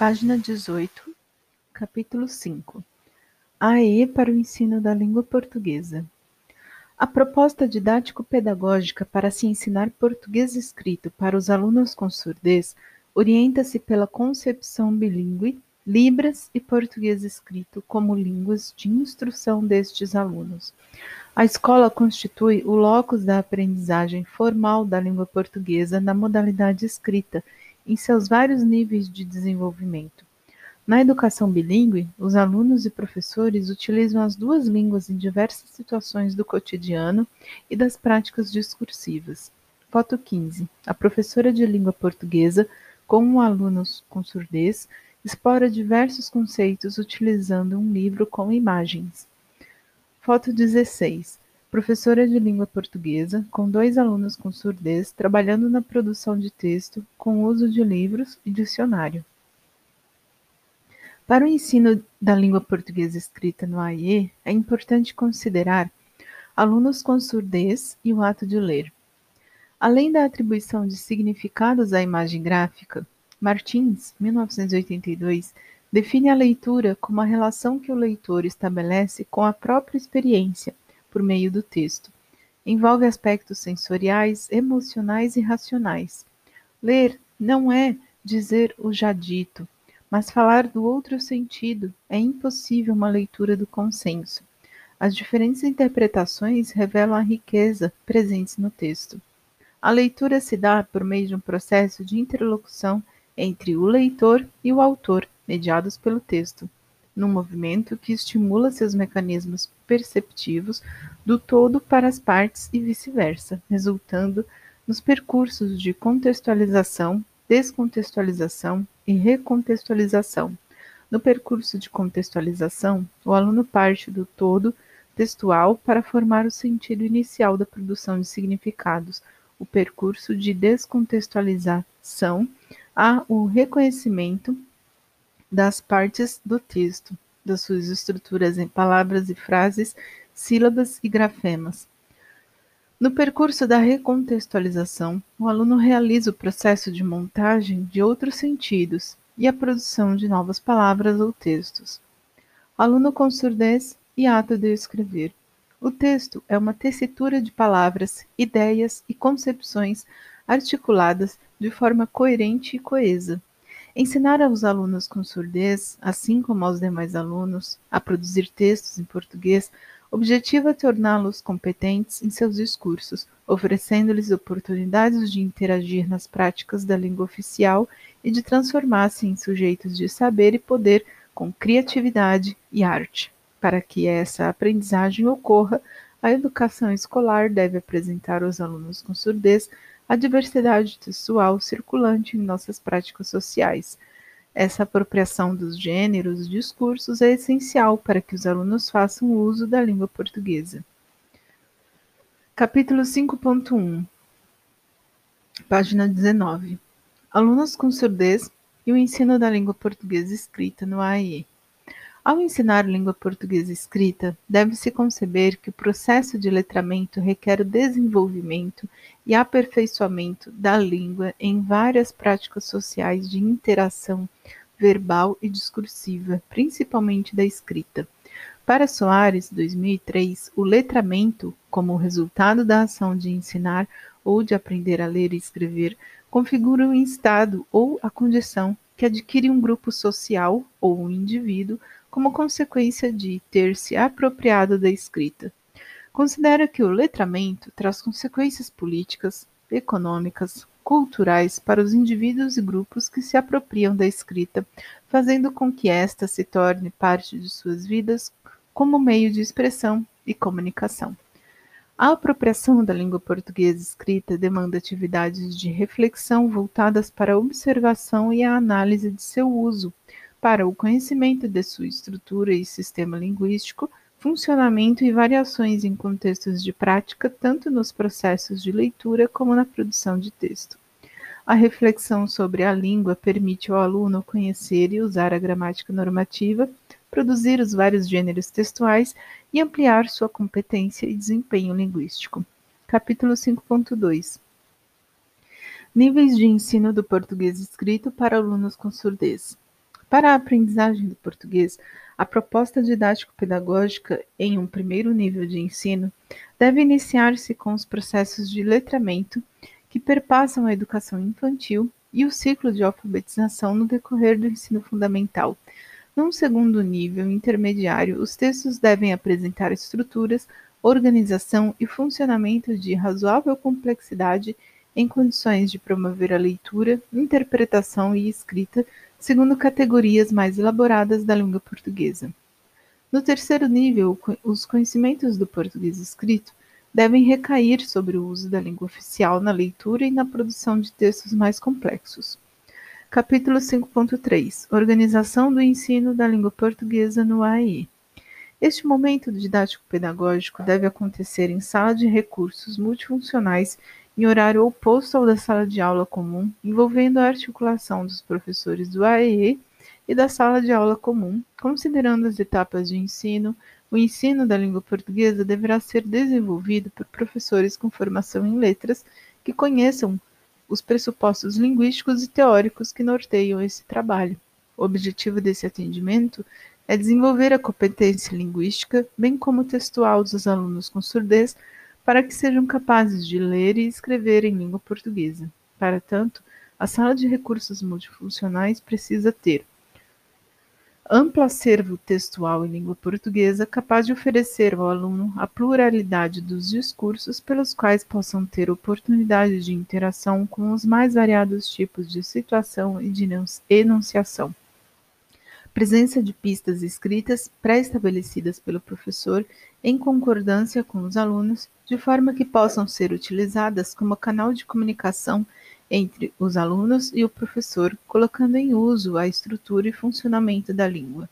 Página 18, capítulo 5 AE para o ensino da língua portuguesa. A proposta didático-pedagógica para se ensinar português escrito para os alunos com surdez orienta-se pela concepção bilíngue, Libras e português escrito como línguas de instrução destes alunos. A escola constitui o locus da aprendizagem formal da língua portuguesa na modalidade escrita em seus vários níveis de desenvolvimento. Na educação bilíngue, os alunos e professores utilizam as duas línguas em diversas situações do cotidiano e das práticas discursivas. Foto 15. A professora de língua portuguesa, com alunos com surdez, explora diversos conceitos utilizando um livro com imagens. Foto 16. Professora de língua portuguesa, com dois alunos com surdez, trabalhando na produção de texto com uso de livros e dicionário. Para o ensino da língua portuguesa escrita no AIE, é importante considerar alunos com surdez e o ato de ler. Além da atribuição de significados à imagem gráfica, Martins, 1982, define a leitura como a relação que o leitor estabelece com a própria experiência por meio do texto. Envolve aspectos sensoriais, emocionais e racionais. Ler não é dizer o já dito, mas falar do outro sentido. É impossível uma leitura do consenso. As diferentes interpretações revelam a riqueza presentes no texto. A leitura se dá por meio de um processo de interlocução entre o leitor e o autor, mediados pelo texto num movimento que estimula seus mecanismos perceptivos do todo para as partes e vice-versa, resultando nos percursos de contextualização, descontextualização e recontextualização. No percurso de contextualização, o aluno parte do todo textual para formar o sentido inicial da produção de significados. O percurso de descontextualização há o reconhecimento das partes do texto, das suas estruturas em palavras e frases, sílabas e grafemas. No percurso da recontextualização, o aluno realiza o processo de montagem de outros sentidos e a produção de novas palavras ou textos. Aluno com surdez e ato de escrever. O texto é uma tessitura de palavras, ideias e concepções articuladas de forma coerente e coesa, Ensinar aos alunos com surdez, assim como aos demais alunos, a produzir textos em português, objetiva torná-los competentes em seus discursos, oferecendo-lhes oportunidades de interagir nas práticas da língua oficial e de transformar-se em sujeitos de saber e poder com criatividade e arte. Para que essa aprendizagem ocorra, a educação escolar deve apresentar aos alunos com surdez a diversidade textual circulante em nossas práticas sociais. Essa apropriação dos gêneros e discursos é essencial para que os alunos façam uso da língua portuguesa. Capítulo 5.1 Página 19 Alunos com surdez e o ensino da língua portuguesa escrita no AE. Ao ensinar língua portuguesa escrita, deve-se conceber que o processo de letramento requer o desenvolvimento e aperfeiçoamento da língua em várias práticas sociais de interação verbal e discursiva, principalmente da escrita. Para Soares, 2003, o letramento, como resultado da ação de ensinar ou de aprender a ler e escrever, configura um estado ou a condição que adquire um grupo social ou um indivíduo como consequência de ter se apropriado da escrita. Considera que o letramento traz consequências políticas, econômicas, culturais para os indivíduos e grupos que se apropriam da escrita, fazendo com que esta se torne parte de suas vidas como meio de expressão e comunicação. A apropriação da língua portuguesa escrita demanda atividades de reflexão voltadas para a observação e a análise de seu uso, para o conhecimento de sua estrutura e sistema linguístico, funcionamento e variações em contextos de prática, tanto nos processos de leitura como na produção de texto. A reflexão sobre a língua permite ao aluno conhecer e usar a gramática normativa, produzir os vários gêneros textuais e ampliar sua competência e desempenho linguístico. Capítulo 5.2 Níveis de ensino do português escrito para alunos com surdez. Para a aprendizagem do português, a proposta didático-pedagógica em um primeiro nível de ensino deve iniciar-se com os processos de letramento que perpassam a educação infantil e o ciclo de alfabetização no decorrer do ensino fundamental. Num segundo nível intermediário, os textos devem apresentar estruturas, organização e funcionamento de razoável complexidade em condições de promover a leitura, interpretação e escrita segundo categorias mais elaboradas da língua portuguesa. No terceiro nível, os conhecimentos do português escrito devem recair sobre o uso da língua oficial na leitura e na produção de textos mais complexos. Capítulo 5.3 Organização do ensino da língua portuguesa no AE. Este momento didático-pedagógico deve acontecer em sala de recursos multifuncionais em horário oposto ao da sala de aula comum, envolvendo a articulação dos professores do AEE e da sala de aula comum, considerando as etapas de ensino, o ensino da língua portuguesa deverá ser desenvolvido por professores com formação em letras que conheçam os pressupostos linguísticos e teóricos que norteiam esse trabalho. O objetivo desse atendimento é desenvolver a competência linguística, bem como textual dos alunos com surdez, para que sejam capazes de ler e escrever em língua portuguesa. Para tanto, a sala de recursos multifuncionais precisa ter amplo acervo textual em língua portuguesa capaz de oferecer ao aluno a pluralidade dos discursos pelos quais possam ter oportunidade de interação com os mais variados tipos de situação e de enunciação presença de pistas escritas pré-estabelecidas pelo professor em concordância com os alunos, de forma que possam ser utilizadas como canal de comunicação entre os alunos e o professor, colocando em uso a estrutura e funcionamento da língua.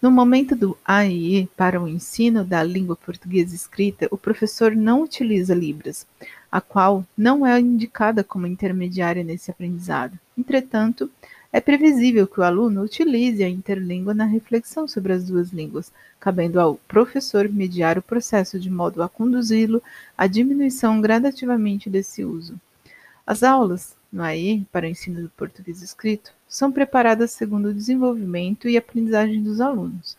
No momento do AEE para o ensino da língua portuguesa escrita, o professor não utiliza Libras, a qual não é indicada como intermediária nesse aprendizado. Entretanto, é previsível que o aluno utilize a interlíngua na reflexão sobre as duas línguas, cabendo ao professor mediar o processo de modo a conduzi-lo à diminuição gradativamente desse uso. As aulas no AE para o ensino do português escrito são preparadas segundo o desenvolvimento e aprendizagem dos alunos.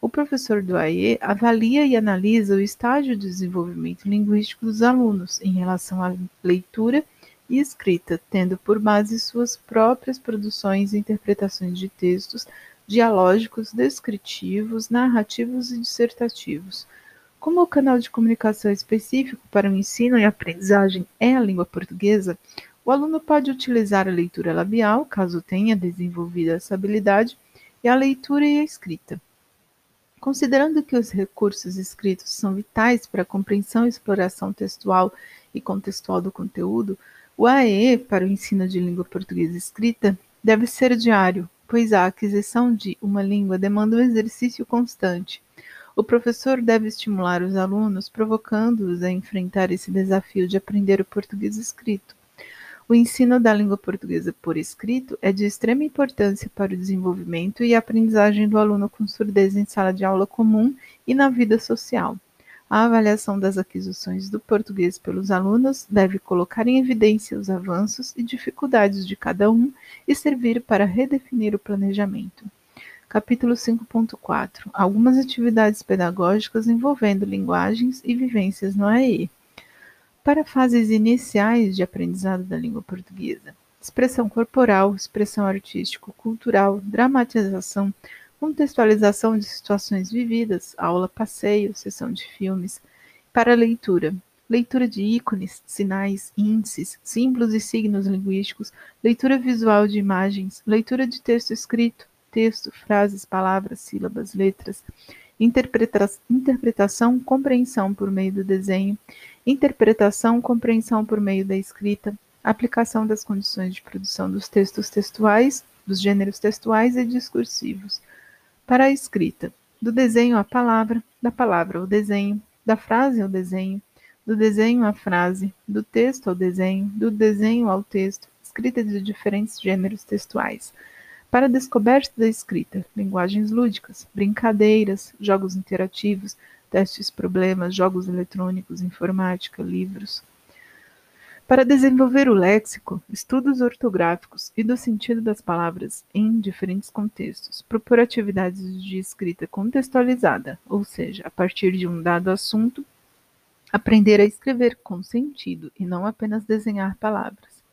O professor do AE avalia e analisa o estágio de desenvolvimento linguístico dos alunos em relação à leitura e escrita, tendo por base suas próprias produções e interpretações de textos dialógicos, descritivos, narrativos e dissertativos. Como o canal de comunicação específico para o ensino e aprendizagem é a língua portuguesa, o aluno pode utilizar a leitura labial, caso tenha desenvolvido essa habilidade, e a leitura e a escrita. Considerando que os recursos escritos são vitais para a compreensão e exploração textual e contextual do conteúdo, o AE para o ensino de língua portuguesa escrita deve ser diário, pois a aquisição de uma língua demanda um exercício constante. O professor deve estimular os alunos, provocando-os a enfrentar esse desafio de aprender o português escrito. O ensino da língua portuguesa por escrito é de extrema importância para o desenvolvimento e aprendizagem do aluno com surdez em sala de aula comum e na vida social. A avaliação das aquisições do português pelos alunos deve colocar em evidência os avanços e dificuldades de cada um e servir para redefinir o planejamento. Capítulo 5.4 Algumas atividades pedagógicas envolvendo linguagens e vivências no AE. Para fases iniciais de aprendizado da língua portuguesa: expressão corporal, expressão artístico-cultural, dramatização, contextualização de situações vividas, aula passeio, sessão de filmes, para leitura, leitura de ícones, sinais, índices, símbolos e signos linguísticos, leitura visual de imagens, leitura de texto escrito, texto, frases, palavras, sílabas, letras, interpreta interpretação, compreensão por meio do desenho, interpretação, compreensão por meio da escrita, aplicação das condições de produção dos textos textuais, dos gêneros textuais e discursivos, para a escrita, do desenho à palavra, da palavra ao desenho, da frase ao desenho, do desenho à frase, do texto ao desenho, do desenho ao texto, escrita de diferentes gêneros textuais. Para a descoberta da escrita, linguagens lúdicas, brincadeiras, jogos interativos, testes problemas, jogos eletrônicos, informática, livros. Para desenvolver o léxico, estudos ortográficos e do sentido das palavras em diferentes contextos, propor atividades de escrita contextualizada, ou seja, a partir de um dado assunto, aprender a escrever com sentido e não apenas desenhar palavras.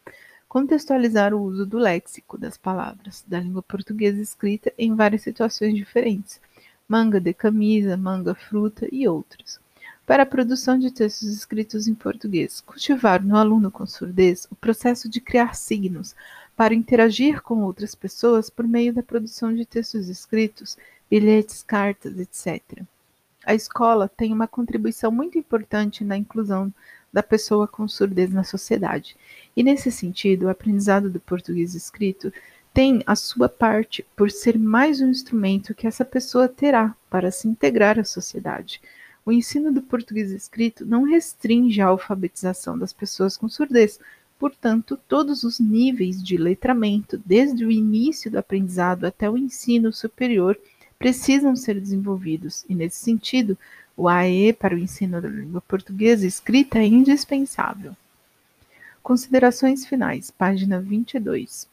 Contextualizar o uso do léxico das palavras da língua portuguesa escrita em várias situações diferentes, manga de camisa, manga fruta e outros para a produção de textos escritos em português. Cultivar no aluno com surdez o processo de criar signos para interagir com outras pessoas por meio da produção de textos escritos, bilhetes, cartas, etc. A escola tem uma contribuição muito importante na inclusão da pessoa com surdez na sociedade. E nesse sentido, o aprendizado do português escrito tem a sua parte por ser mais um instrumento que essa pessoa terá para se integrar à sociedade. O ensino do português escrito não restringe a alfabetização das pessoas com surdez, portanto, todos os níveis de letramento, desde o início do aprendizado até o ensino superior, precisam ser desenvolvidos, e nesse sentido, o AE para o ensino da língua portuguesa escrita é indispensável. Considerações finais, página 22.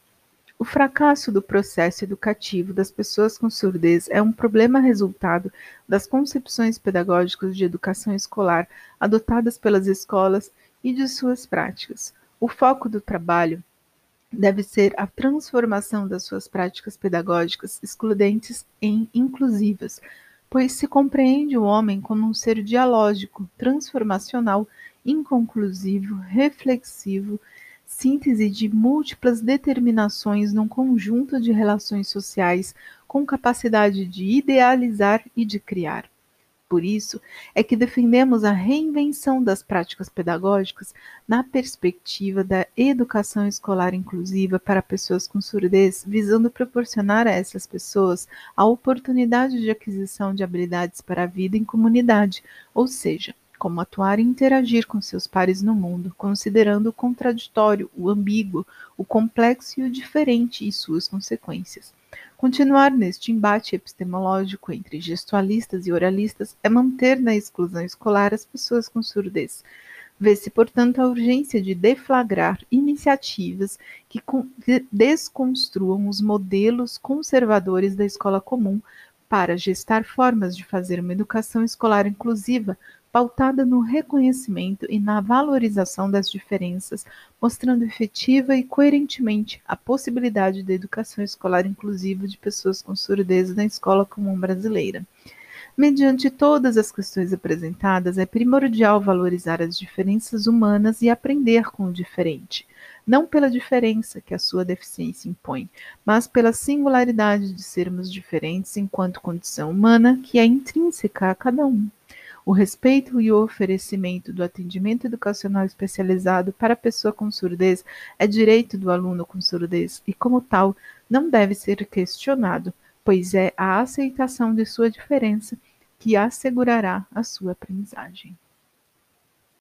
O fracasso do processo educativo das pessoas com surdez é um problema resultado das concepções pedagógicas de educação escolar adotadas pelas escolas e de suas práticas. O foco do trabalho deve ser a transformação das suas práticas pedagógicas excludentes em inclusivas, pois se compreende o homem como um ser dialógico, transformacional, inconclusivo, reflexivo síntese de múltiplas determinações num conjunto de relações sociais com capacidade de idealizar e de criar. Por isso é que defendemos a reinvenção das práticas pedagógicas na perspectiva da educação escolar inclusiva para pessoas com surdez, visando proporcionar a essas pessoas a oportunidade de aquisição de habilidades para a vida em comunidade, ou seja, como atuar e interagir com seus pares no mundo, considerando o contraditório, o ambíguo, o complexo e o diferente e suas consequências. Continuar neste embate epistemológico entre gestualistas e oralistas é manter na exclusão escolar as pessoas com surdez. Vê-se, portanto, a urgência de deflagrar iniciativas que desconstruam os modelos conservadores da escola comum para gestar formas de fazer uma educação escolar inclusiva, pautada no reconhecimento e na valorização das diferenças, mostrando efetiva e coerentemente a possibilidade da educação escolar inclusiva de pessoas com surdez na escola comum brasileira. Mediante todas as questões apresentadas, é primordial valorizar as diferenças humanas e aprender com o diferente, não pela diferença que a sua deficiência impõe, mas pela singularidade de sermos diferentes enquanto condição humana que é intrínseca a cada um. O respeito e o oferecimento do atendimento educacional especializado para a pessoa com surdez é direito do aluno com surdez e, como tal, não deve ser questionado, pois é a aceitação de sua diferença que assegurará a sua aprendizagem.